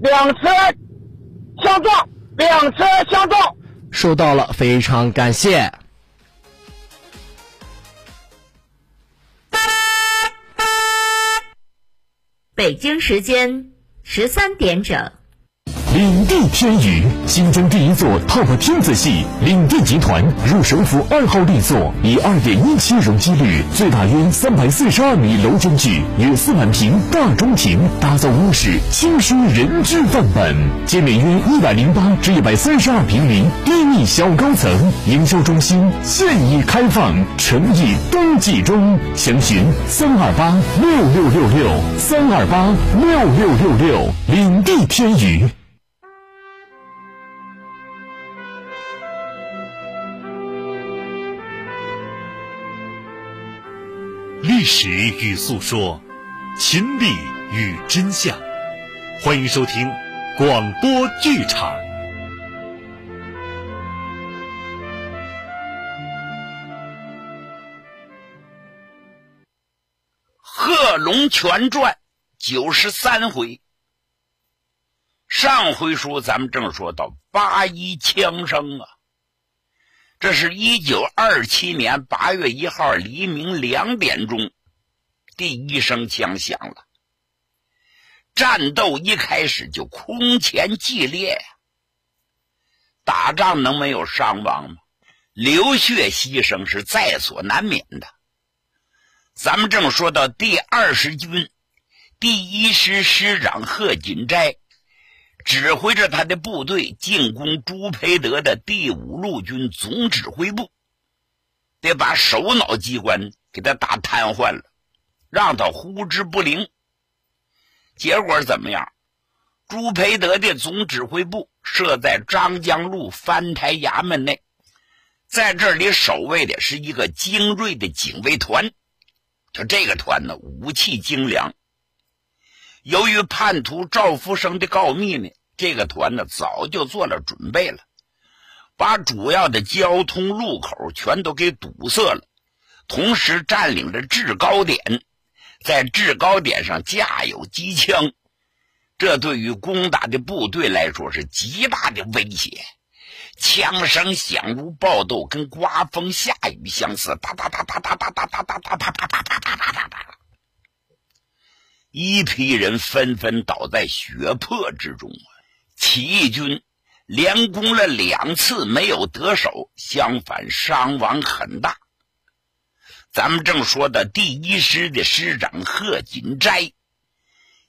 两车相撞，两车相撞。收到了，非常感谢。北京时间十三点整。领地天宇，新疆第一座 TOP 天子系领地集团入首府二号力作，以二点一七容积率，最大约三百四十二米楼间距，约四万平大中庭，打造屋式轻奢人居范本，建面约一百零八至一百三十二平米低密小高层，营销中心现已开放，诚意登记中，详询三二八六六六六三二八六六六六，领地天宇。历史与诉说，秦理与真相，欢迎收听广播剧场。《贺龙全传》九十三回。上回书咱们正说到八一枪声啊。这是一九二七年八月一号黎明两点钟，第一声枪响了。战斗一开始就空前激烈！打仗能没有伤亡吗？流血牺牲是在所难免的。咱们正说到第二十军第一师师长贺锦斋。指挥着他的部队进攻朱培德的第五路军总指挥部，得把首脑机关给他打瘫痪了，让他呼之不灵。结果怎么样？朱培德的总指挥部设在张江路翻台衙门内，在这里守卫的是一个精锐的警卫团，就这个团呢，武器精良。由于叛徒赵福生的告密呢，这个团呢早就做了准备了，把主要的交通路口全都给堵塞了，同时占领了制高点，在制高点上架有机枪，这对于攻打的部队来说是极大的威胁。枪声响如爆豆，跟刮风下雨相似，哒哒哒哒哒哒哒哒哒哒哒哒哒哒哒哒。一批人纷纷倒在血泊之中啊！起义军连攻了两次没有得手，相反伤亡很大。咱们正说的第一师的师长贺锦斋，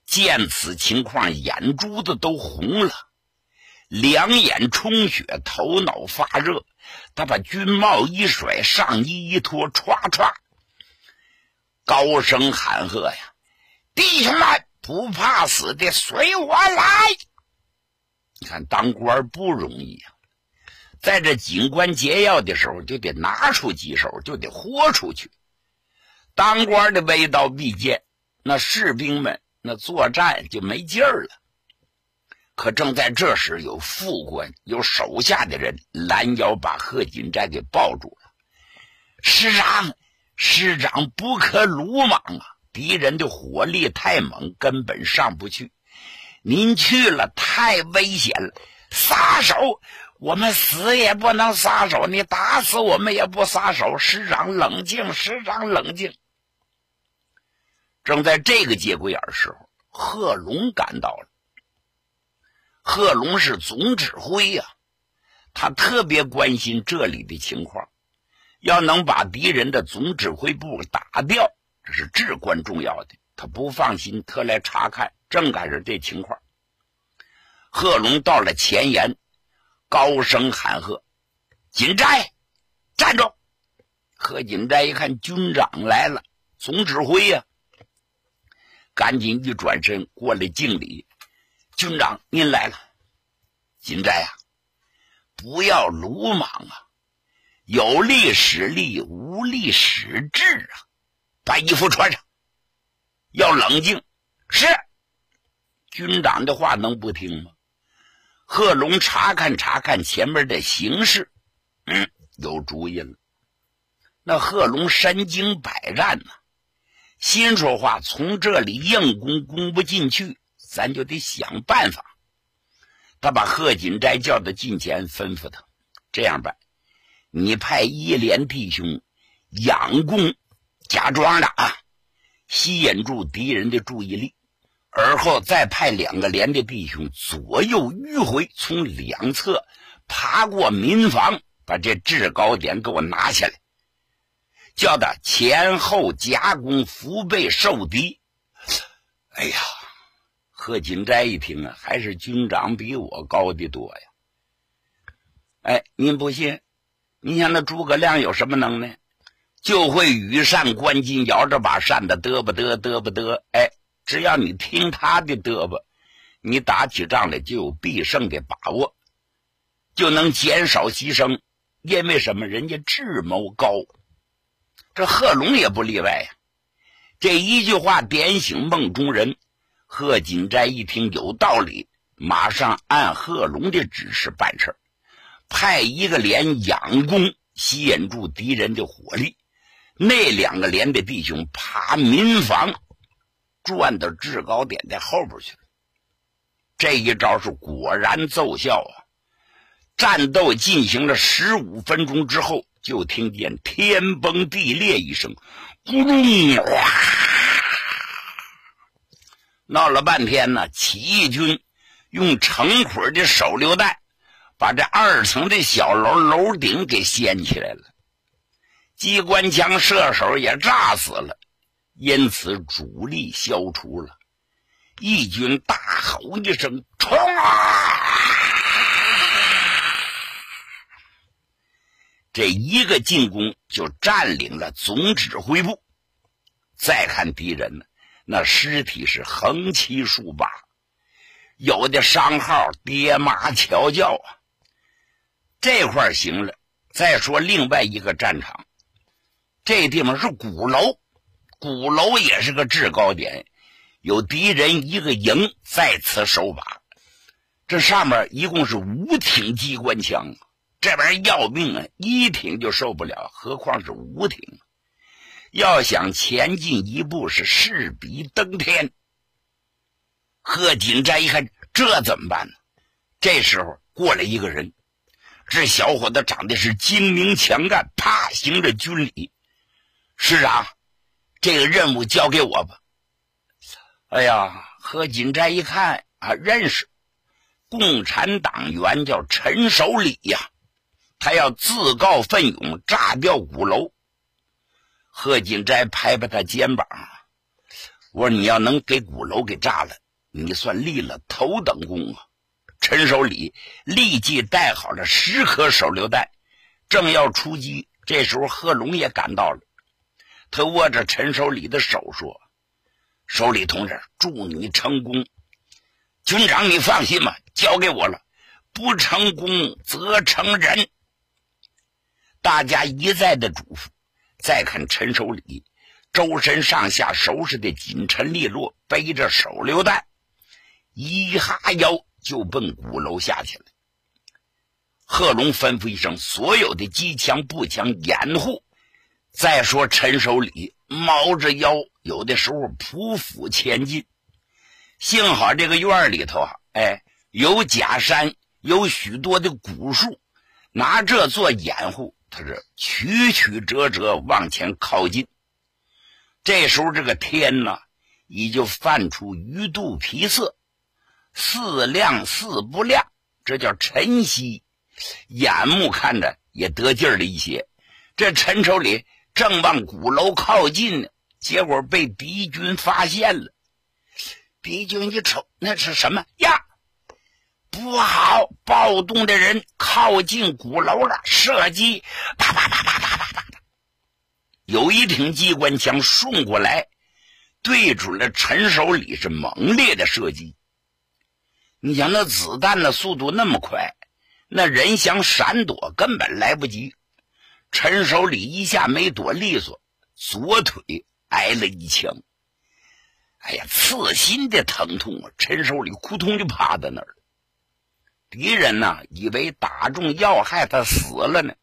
见此情况，眼珠子都红了，两眼充血，头脑发热。他把军帽一甩，上衣一脱，歘歘，高声喊喝呀！弟兄们，不怕死的，随我来！你看，当官不容易啊，在这紧关节要的时候，就得拿出几手，就得豁出去。当官的威刀必剑，那士兵们那作战就没劲儿了。可正在这时，有副官、有手下的人拦腰把贺锦斋给抱住了。师长，师长不可鲁莽啊！敌人的火力太猛，根本上不去。您去了太危险了，撒手！我们死也不能撒手，你打死我们也不撒手。师长冷静，师长冷静。正在这个节骨眼时候，贺龙赶到了。贺龙是总指挥呀，他特别关心这里的情况，要能把敌人的总指挥部打掉。这是至关重要的，他不放心，特来查看。正赶上这情况，贺龙到了前沿，高声喊喝：“锦斋，站住！”贺锦斋一看军长来了，总指挥呀，赶紧一转身过来敬礼：“军长，您来了。”锦斋呀，不要鲁莽啊，有力使力，无力使智啊。把衣服穿上，要冷静。是军长的话能不听吗？贺龙查看查看前面的形势，嗯，有主意了。那贺龙身经百战呐，心说话：从这里硬攻攻不进去，咱就得想办法他把贺锦斋叫到近前，吩咐他这样办：你派一连弟兄佯攻，假装的啊，吸引住敌人的注意力，而后再派两个连的弟兄左右迂回，从两侧爬过民房，把这制高点给我拿下来，叫他前后夹攻，腹背受敌。哎呀！贺锦斋一听啊，还是军长比我高的多呀！哎，您不信？你想那诸葛亮有什么能耐？就会羽扇纶巾，摇着把扇子嘚吧嘚嘚吧嘚。哎，只要你听他的嘚吧，你打起仗来就有必胜的把握，就能减少牺牲。因为什么？人家智谋高，这贺龙也不例外呀。这一句话点醒梦中人。贺锦斋一听有道理，马上按贺龙的指示办事派一个连佯攻，吸引住敌人的火力；那两个连的弟兄爬民房，转到制高点的后边去了。这一招是果然奏效啊！战斗进行了十五分钟之后，就听见天崩地裂一声，咕隆哗。闹了半天呢，起义军用成捆的手榴弹把这二层的小楼楼顶给掀起来了，机关枪射手也炸死了，因此主力消除了。义军大吼一声：“冲啊！”这一个进攻就占领了总指挥部。再看敌人呢？那尸体是横七竖八，有的伤号爹妈瞧叫啊。这块行了，再说另外一个战场，这地方是鼓楼，鼓楼也是个制高点，有敌人一个营在此守把。这上面一共是五挺机关枪，这玩意儿要命啊！一挺就受不了，何况是五挺。要想前进一步，是势比登天。贺锦斋一看，这怎么办呢？这时候过来一个人，这小伙子长得是精明强干，啪，行着军礼。师长，这个任务交给我吧。哎呀，贺锦斋一看啊，认识，共产党员叫陈守礼呀，他要自告奋勇炸掉鼓楼。贺锦斋拍拍他肩膀，我说：“你要能给鼓楼给炸了，你算立了头等功啊！”陈守礼立即带好了十颗手榴弹，正要出击。这时候贺龙也赶到了，他握着陈守礼的手说：“守礼同志，祝你成功！军长，你放心吧，交给我了。不成功则成仁。”大家一再的嘱咐。再看陈守礼，周身上下收拾的紧陈利落，背着手榴弹，一哈腰就奔鼓楼下去了。贺龙吩咐一声：“所有的机枪、步枪掩护。”再说陈守礼猫着腰，有的时候匍匐前进。幸好这个院里头啊，哎，有假山，有许多的古树，拿这做掩护。他是曲曲折折往前靠近，这时候这个天呢，已经泛出鱼肚皮色，似亮似不亮，这叫晨曦，眼目看着也得劲儿了一些。这陈守礼正往鼓楼靠近呢，结果被敌军发现了。敌军一瞅，那是什么呀？不好！暴动的人靠近鼓楼了，射击！啪啪啪啪啪啪啪！有一挺机关枪送过来，对准了陈守礼，是猛烈的射击。你想那子弹的速度那么快，那人想闪躲根本来不及。陈守礼一下没躲利索，左腿挨了一枪。哎呀，刺心的疼痛啊！陈守礼扑通就趴在那儿了。敌人呢，以为打中要害，他死了呢，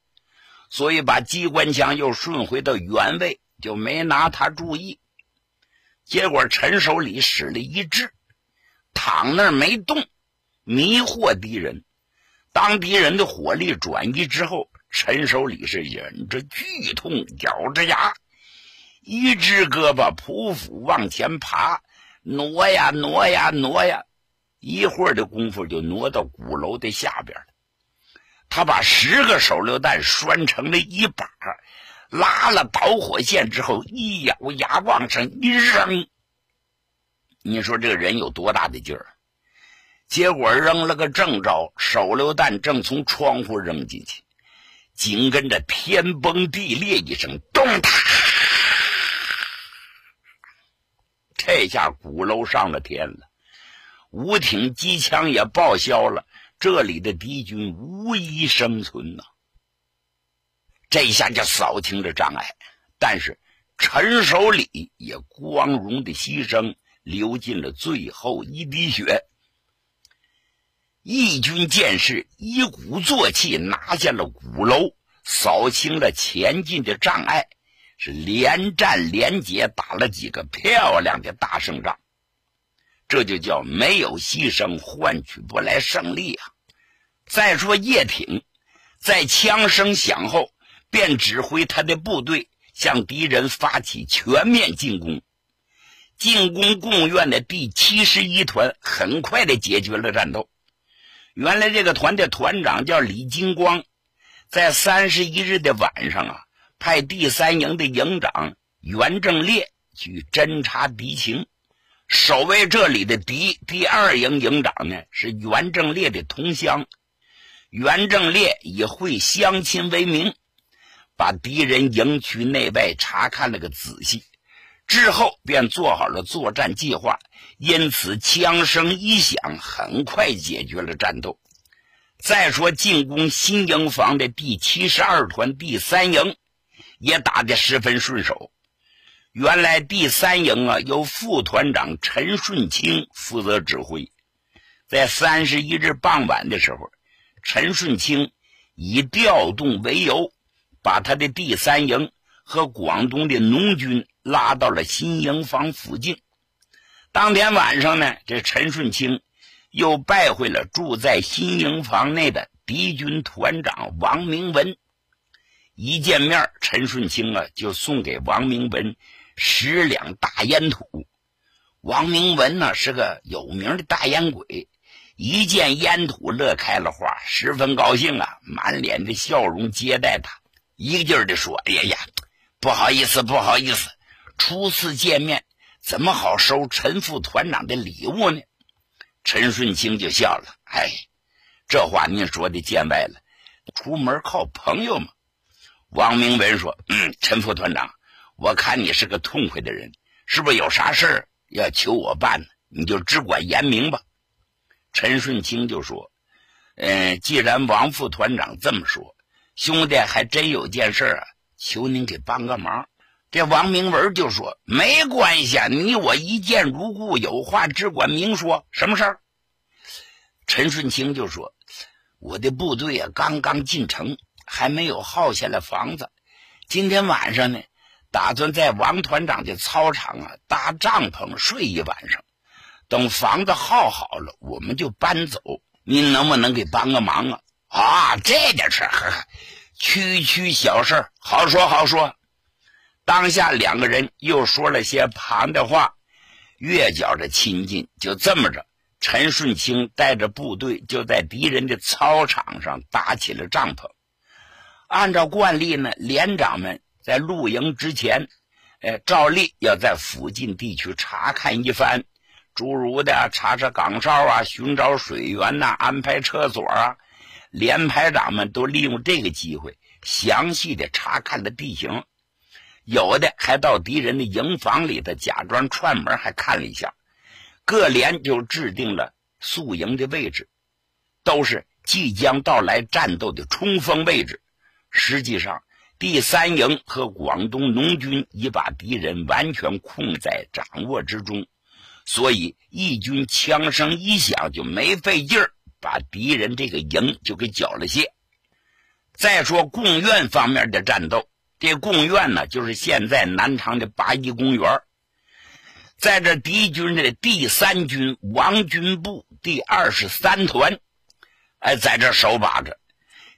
所以把机关枪又顺回到原位，就没拿他注意。结果陈守礼使了一掷，躺那儿没动，迷惑敌人。当敌人的火力转移之后，陈守礼是忍着剧痛，咬着牙，一只胳膊匍匐往前爬，挪呀挪呀挪呀，一会儿的功夫就挪到鼓楼的下边了。他把十个手榴弹拴成了一把，拉了导火线之后，一咬牙往上一扔。你说这个人有多大的劲儿？结果扔了个正着，手榴弹正从窗户扔进去，紧跟着天崩地裂一声，咚嗒！这下鼓楼上了天了，五挺机枪也报销了，这里的敌军无一生存呐。这下就扫清了障碍，但是陈守礼也光荣的牺牲，流尽了最后一滴血。义军剑士一鼓作气拿下了鼓楼，扫清了前进的障碍，是连战连捷，打了几个漂亮的大胜仗。这就叫没有牺牲换取不来胜利啊！再说叶挺，在枪声响后，便指挥他的部队向敌人发起全面进攻。进攻贡院的第七十一团很快的解决了战斗。原来这个团的团长叫李金光，在三十一日的晚上啊，派第三营的营长袁正烈去侦察敌情。守卫这里的敌第二营营长呢是袁正烈的同乡，袁正烈以会乡亲为名，把敌人营区内外查看了个仔细。之后便做好了作战计划，因此枪声一响，很快解决了战斗。再说进攻新营房的第七十二团第三营，也打得十分顺手。原来第三营啊，由副团长陈顺清负责指挥。在三十一日傍晚的时候，陈顺清以调动为由，把他的第三营和广东的农军。拉到了新营房附近。当天晚上呢，这陈顺清又拜会了住在新营房内的敌军团长王明文。一见面，陈顺清啊就送给王明文十两大烟土。王明文呢是个有名的大烟鬼，一见烟土乐开了花，十分高兴啊，满脸的笑容接待他，一个劲儿的说：“哎呀呀，不好意思，不好意思。”初次见面，怎么好收陈副团长的礼物呢？陈顺清就笑了：“哎，这话您说的见外了。出门靠朋友嘛。”王明文说：“嗯，陈副团长，我看你是个痛快的人，是不是有啥事要求我办呢？你就只管言明吧。”陈顺清就说：“嗯，既然王副团长这么说，兄弟还真有件事啊，求您给帮个忙。”这王明文就说：“没关系，你我一见如故，有话只管明说。什么事儿？”陈顺清就说：“我的部队啊，刚刚进城，还没有耗下来房子。今天晚上呢，打算在王团长的操场啊搭帐篷睡一晚上。等房子耗好了，我们就搬走。您能不能给帮个忙啊？啊，这点事儿，区区小事，好说好说。”当下两个人又说了些旁的话，越觉着亲近。就这么着，陈顺清带着部队就在敌人的操场上搭起了帐篷。按照惯例呢，连长们在露营之前，哎，照例要在附近地区查看一番，诸如的查查岗哨啊、寻找水源呐、安排厕所啊。连排长们都利用这个机会，详细的查看了地形。有的还到敌人的营房里头假装串门，还看了一下。各连就制定了宿营的位置，都是即将到来战斗的冲锋位置。实际上，第三营和广东农军已把敌人完全控在掌握之中，所以义军枪声一响，就没费劲儿把敌人这个营就给缴了械。再说贡院方面的战斗。这贡院呢，就是现在南昌的八一公园。在这敌军的第三军王军部第二十三团，哎，在这守把着。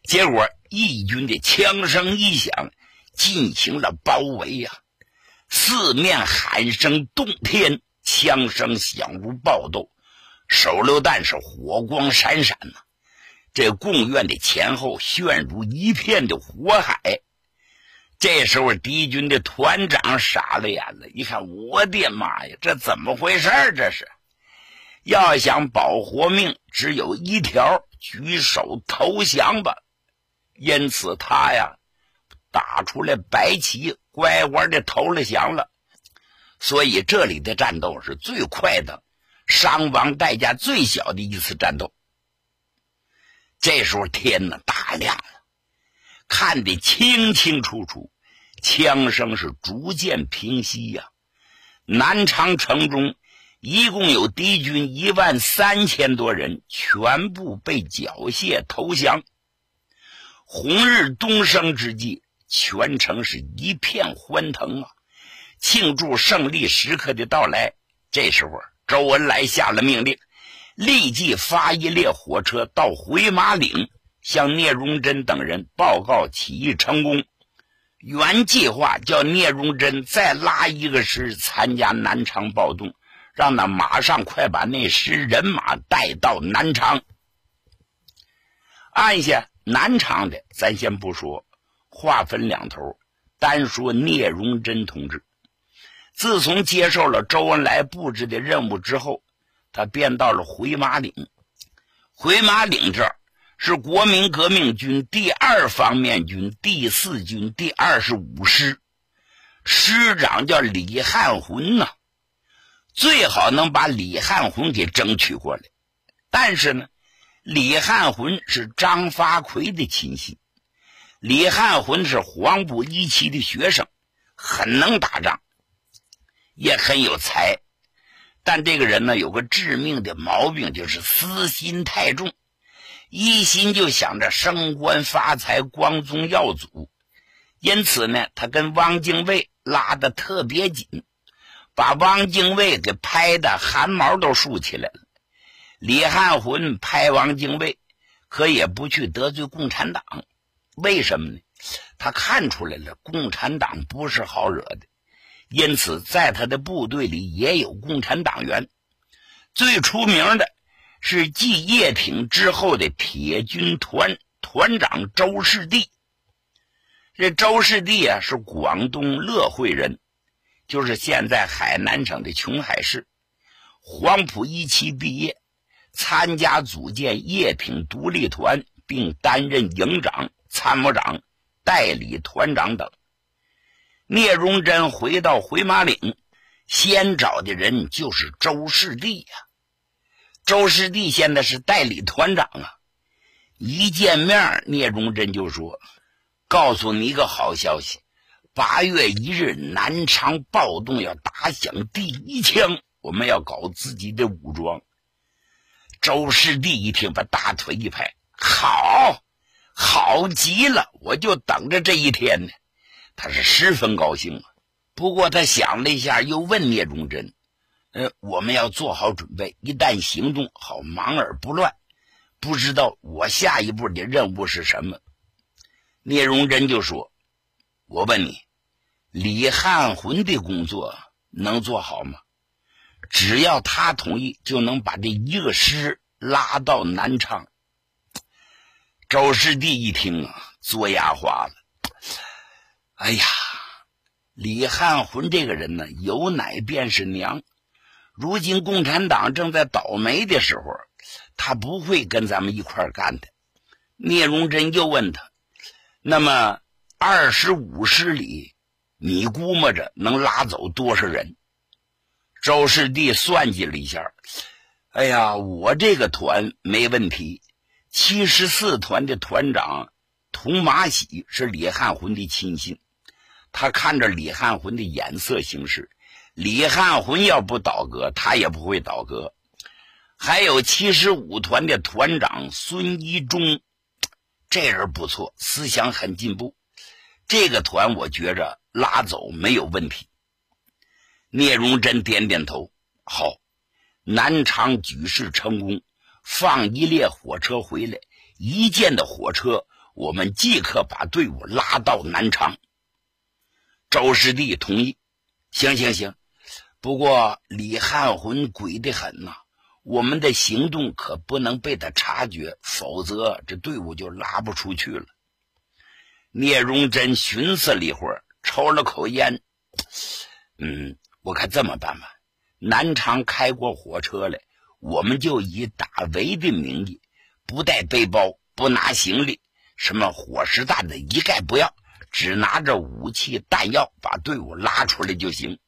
结果义军的枪声一响，进行了包围呀！四面喊声动天，枪声响如爆豆，手榴弹是火光闪闪呐！这贡院的前后陷入一片的火海。这时候，敌军的团长傻了眼了，一看，我的妈呀，这怎么回事这是，要想保活命，只有一条，举手投降吧。因此，他呀，打出来白旗，乖乖的投了降了。所以，这里的战斗是最快的，伤亡代价最小的一次战斗。这时候，天呢大亮了。看得清清楚楚，枪声是逐渐平息呀。南昌城中一共有敌军一万三千多人，全部被缴械投降。红日东升之际，全城是一片欢腾啊，庆祝胜利时刻的到来。这时候，周恩来下了命令，立即发一列火车到回马岭。向聂荣臻等人报告起义成功。原计划叫聂荣臻再拉一个师参加南昌暴动，让他马上快把那师人马带到南昌。按下南昌的，咱先不说，话分两头，单说聂荣臻同志。自从接受了周恩来布置的任务之后，他便到了回马岭。回马岭这儿。是国民革命军第二方面军第四军第二十五师，师长叫李汉魂呐，最好能把李汉魂给争取过来。但是呢，李汉魂是张发奎的亲信，李汉魂是黄埔一期的学生，很能打仗，也很有才，但这个人呢，有个致命的毛病，就是私心太重。一心就想着升官发财、光宗耀祖，因此呢，他跟汪精卫拉得特别紧，把汪精卫给拍的汗毛都竖起来了。李汉魂拍汪精卫，可也不去得罪共产党，为什么呢？他看出来了，共产党不是好惹的，因此在他的部队里也有共产党员，最出名的。是继叶挺之后的铁军团团长周士第。这周士第啊，是广东乐会人，就是现在海南省的琼海市。黄埔一期毕业，参加组建叶挺独立团，并担任营长、参谋长、代理团长等。聂荣臻回到回马岭，先找的人就是周士第呀。周师弟现在是代理团长啊！一见面，聂荣臻就说：“告诉你一个好消息，八月一日南昌暴动要打响第一枪，我们要搞自己的武装。”周师弟一听，把大腿一拍：“好，好极了！我就等着这一天呢。”他是十分高兴啊。不过他想了一下，又问聂荣臻。呃，我们要做好准备，一旦行动好，忙而不乱。不知道我下一步的任务是什么？聂荣臻就说：“我问你，李汉魂的工作能做好吗？只要他同意，就能把这一个师拉到南昌。”周师弟一听啊，作牙花了。哎呀，李汉魂这个人呢，有奶便是娘。如今共产党正在倒霉的时候，他不会跟咱们一块干的。聂荣臻又问他：“那么二十五师里，你估摸着能拉走多少人？”周世第算计了一下：“哎呀，我这个团没问题。七十四团的团长童马喜是李汉魂的亲信，他看着李汉魂的眼色行事。”李汉魂要不倒戈，他也不会倒戈。还有七十五团的团长孙一中，这人不错，思想很进步。这个团我觉着拉走没有问题。聂荣臻点点头，好，南昌举事成功，放一列火车回来，一见到火车，我们即刻把队伍拉到南昌。周师弟同意，行行行。不过李汉魂鬼得很呐，我们的行动可不能被他察觉，否则这队伍就拉不出去了。聂荣臻寻思了一会儿，抽了口烟，嗯，我看这么办吧，南昌开过火车来。我们就以打围的名义，不带背包，不拿行李，什么伙食弹的一概不要，只拿着武器弹药把队伍拉出来就行。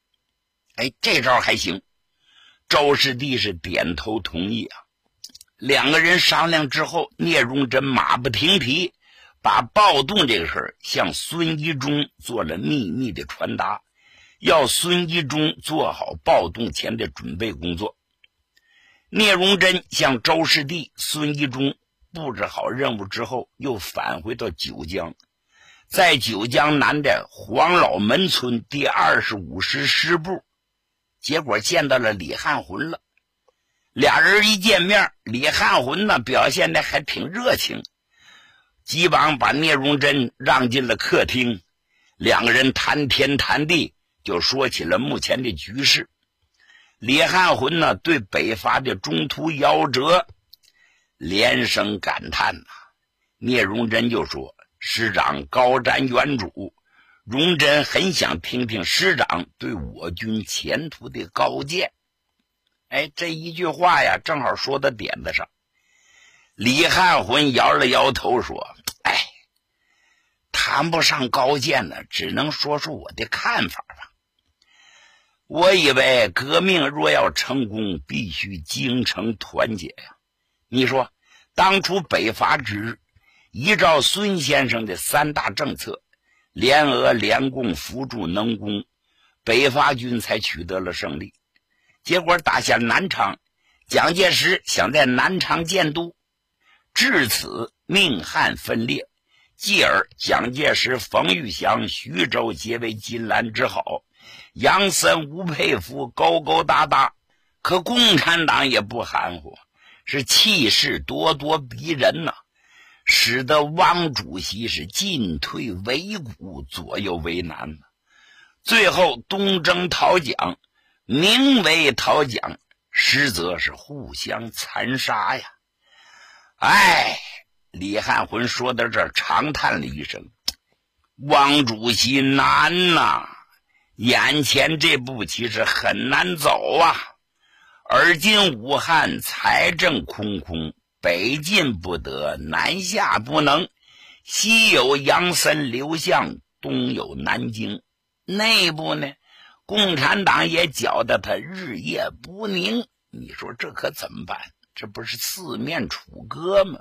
哎，这招还行。周师弟是点头同意啊。两个人商量之后，聂荣臻马不停蹄，把暴动这个事儿向孙一中做了秘密的传达，要孙一中做好暴动前的准备工作。聂荣臻向周师弟、孙一中布置好任务之后，又返回到九江，在九江南的黄老门村第二十五师师部，结果见到了李汉魂了。俩人一见面，李汉魂呢表现的还挺热情，急忙把聂荣臻让进了客厅，两个人谈天谈地，就说起了目前的局势。李汉魂呢，对北伐的中途夭折，连声感叹呐。聂荣臻就说：“师长高瞻远瞩，荣臻很想听听师长对我军前途的高见。”哎，这一句话呀，正好说到点子上。李汉魂摇了摇头说：“哎，谈不上高见呢，只能说说我的看法吧。”我以为革命若要成功，必须精诚团结呀！你说，当初北伐之日，依照孙先生的三大政策，联俄联共扶助能工，北伐军才取得了胜利。结果打下南昌，蒋介石想在南昌建都，至此命汉分裂，继而蒋介石、冯玉祥、徐州结为金兰之好。杨森、吴佩孚勾勾搭搭，可共产党也不含糊，是气势咄咄逼人呐，使得汪主席是进退维谷，左右为难呐。最后东征讨蒋，名为讨蒋，实则是互相残杀呀！哎，李汉魂说到这儿，长叹了一声：“汪主席难呐！”眼前这步棋是很难走啊！而今武汉财政空空，北进不得，南下不能，西有杨森、刘向，东有南京，内部呢，共产党也搅得他日夜不宁。你说这可怎么办？这不是四面楚歌吗？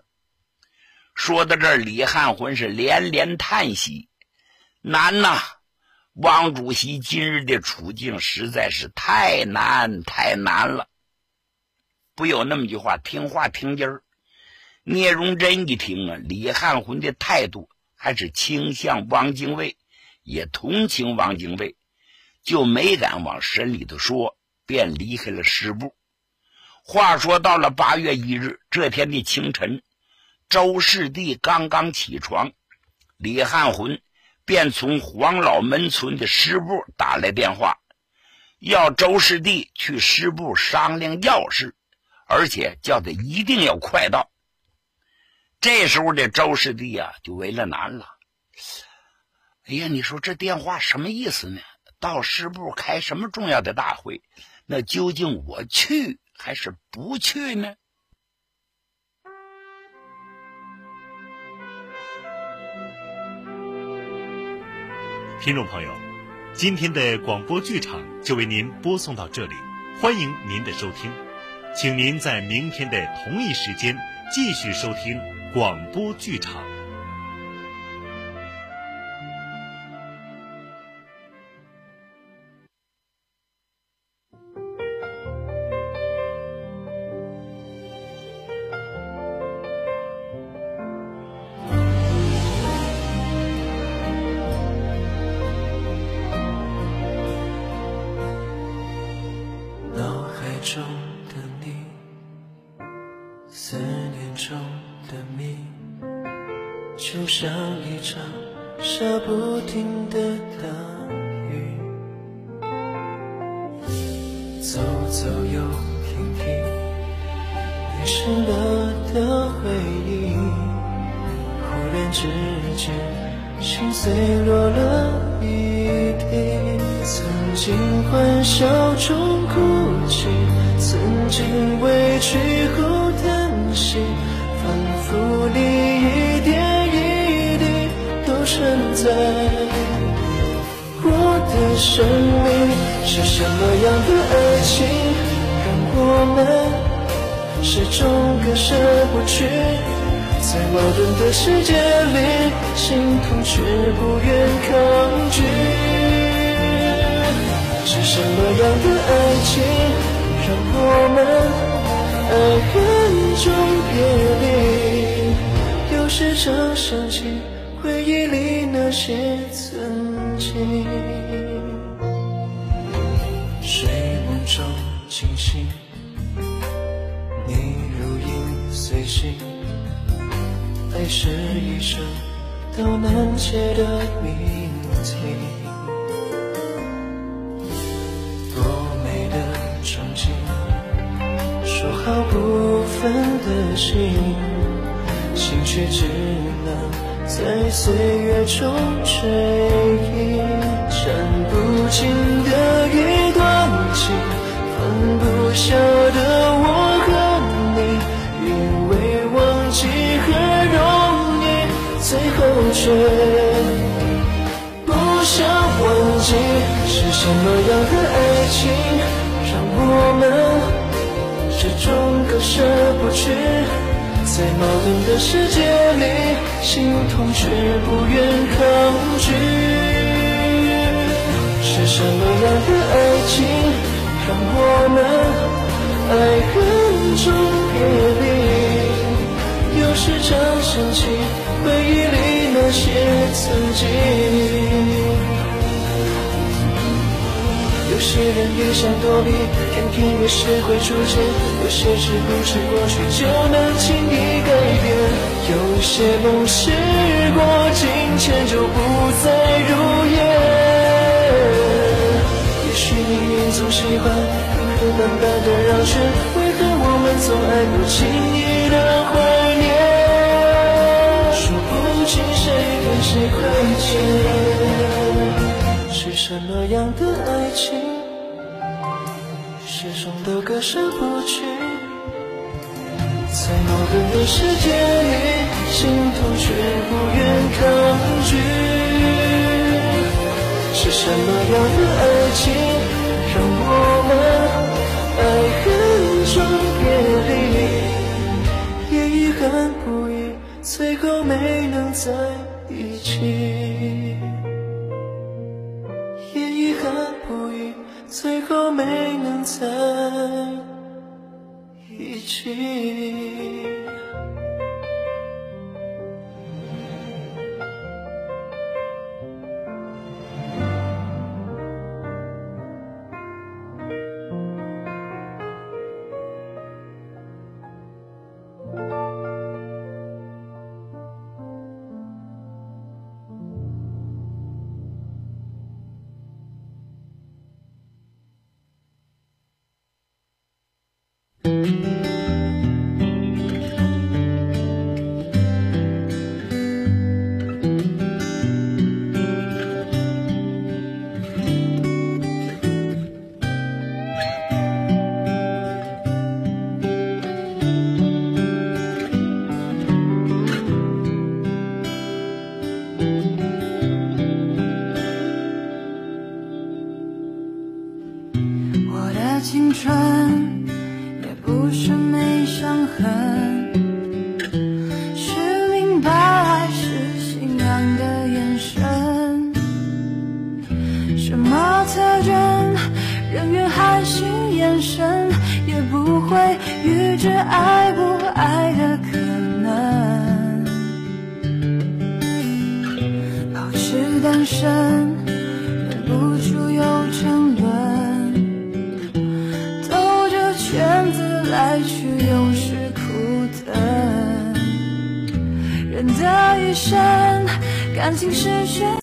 说到这儿，李汉魂是连连叹息：“难呐！”汪主席今日的处境实在是太难太难了。不有那么句话，听话听音儿。聂荣臻一听啊，李汉魂的态度还是倾向汪精卫，也同情汪精卫，就没敢往深里头说，便离开了师部。话说到了八月一日这天的清晨，周师弟刚刚起床，李汉魂。便从黄老门村的师部打来电话，要周师弟去师部商量要事，而且叫他一定要快到。这时候的周师弟啊，就为了难了。哎呀，你说这电话什么意思呢？到师部开什么重要的大会？那究竟我去还是不去呢？听众朋友，今天的广播剧场就为您播送到这里，欢迎您的收听，请您在明天的同一时间继续收听广播剧场。尽欢笑中哭泣，曾经委屈后叹息，反复你一点一滴都存在。我的生命是什么样的爱情，让我们始终割舍不去？在矛盾的世界里，心痛却不愿抗拒。什么样的爱情，让我们爱恨中别离？有时常想起回忆里那些曾经。睡梦中惊醒，你如影随形，爱是一生都难解的谜题。好不分的心，心却只能在岁月中追忆。斩不尽的一段情，放不下的我和你，以为忘记很容易，最后却不想忘记。是什么样的爱情，让我们？中割舍不去，在矛盾的世界里，心痛却不愿抗拒。是什么样的爱情，让我们爱恨中别离？有时常想起回忆里那些曾经。有些人越想躲避，偏偏越是会出现；有些事不是过去就能轻易改变；有些梦时过境迁就不再如烟。也许命运总喜欢平平淡淡的绕圈，为何我们总爱不经意的怀念？说不清谁对谁亏欠。是什么样的爱情，都割舍不去？在矛盾的世界里，心痛却不愿抗拒。是什么样的爱情，让我们爱